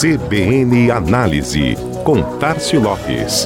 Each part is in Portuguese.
CBN Análise, com Tarcio Lopes.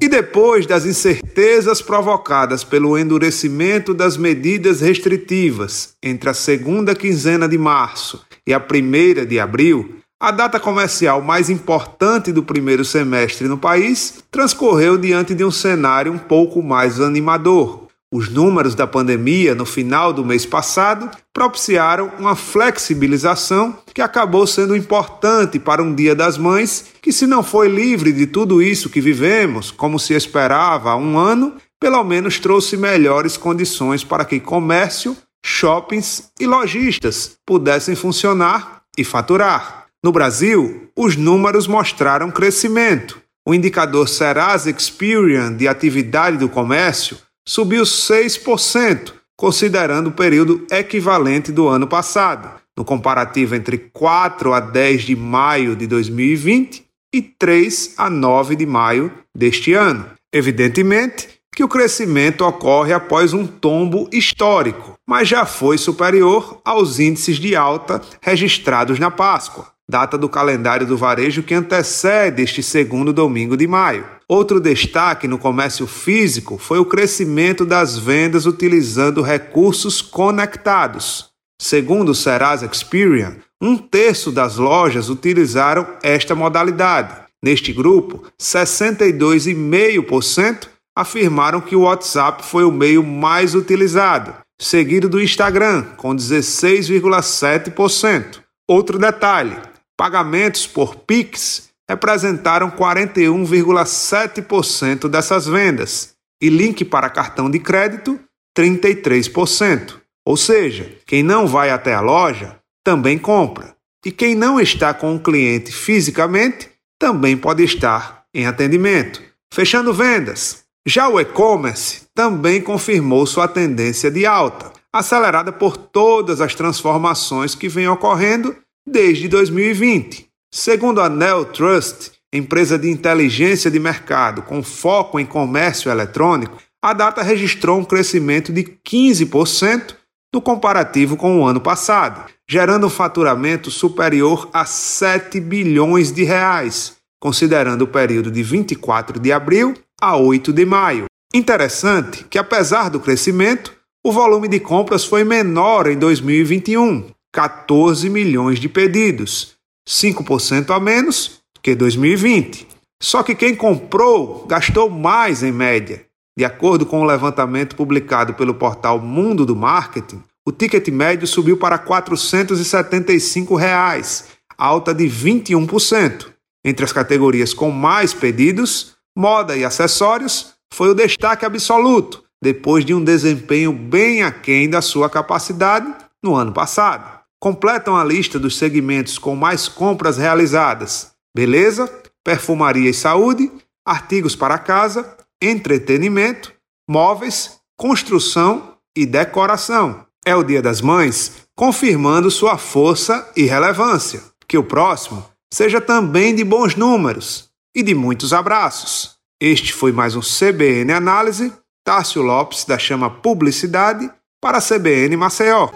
E depois das incertezas provocadas pelo endurecimento das medidas restritivas entre a segunda quinzena de março e a primeira de abril, a data comercial mais importante do primeiro semestre no país transcorreu diante de um cenário um pouco mais animador. Os números da pandemia no final do mês passado propiciaram uma flexibilização que acabou sendo importante para um Dia das Mães que, se não foi livre de tudo isso que vivemos, como se esperava há um ano, pelo menos trouxe melhores condições para que comércio, shoppings e lojistas pudessem funcionar e faturar. No Brasil, os números mostraram crescimento. O indicador Serasa Experian de atividade do comércio subiu 6%, considerando o período equivalente do ano passado, no comparativo entre 4 a 10 de maio de 2020 e 3 a 9 de maio deste ano. Evidentemente que o crescimento ocorre após um tombo histórico, mas já foi superior aos índices de alta registrados na Páscoa data do calendário do varejo que antecede este segundo domingo de maio. Outro destaque no comércio físico foi o crescimento das vendas utilizando recursos conectados. Segundo o Serasa Experian, um terço das lojas utilizaram esta modalidade. Neste grupo, 62,5% afirmaram que o WhatsApp foi o meio mais utilizado, seguido do Instagram, com 16,7%. Outro detalhe: Pagamentos por Pix representaram 41,7% dessas vendas e link para cartão de crédito, 33%. Ou seja, quem não vai até a loja também compra. E quem não está com o cliente fisicamente também pode estar em atendimento, fechando vendas. Já o e-commerce também confirmou sua tendência de alta, acelerada por todas as transformações que vêm ocorrendo desde 2020. Segundo a Neo Trust, empresa de inteligência de mercado com foco em comércio eletrônico, a data registrou um crescimento de 15% no comparativo com o ano passado, gerando um faturamento superior a 7 bilhões de reais, considerando o período de 24 de abril a 8 de maio. Interessante que, apesar do crescimento, o volume de compras foi menor em 2021, 14 milhões de pedidos, 5% a menos que 2020. Só que quem comprou gastou mais em média. De acordo com o um levantamento publicado pelo portal Mundo do Marketing, o ticket médio subiu para 475 reais, alta de 21%. Entre as categorias com mais pedidos, moda e acessórios foi o destaque absoluto, depois de um desempenho bem aquém da sua capacidade no ano passado completam a lista dos segmentos com mais compras realizadas: beleza, perfumaria e saúde, artigos para casa, entretenimento, móveis, construção e decoração. É o Dia das Mães, confirmando sua força e relevância. Que o próximo seja também de bons números e de muitos abraços. Este foi mais um CBN Análise. Tássio Lopes, da Chama Publicidade, para a CBN Maceió.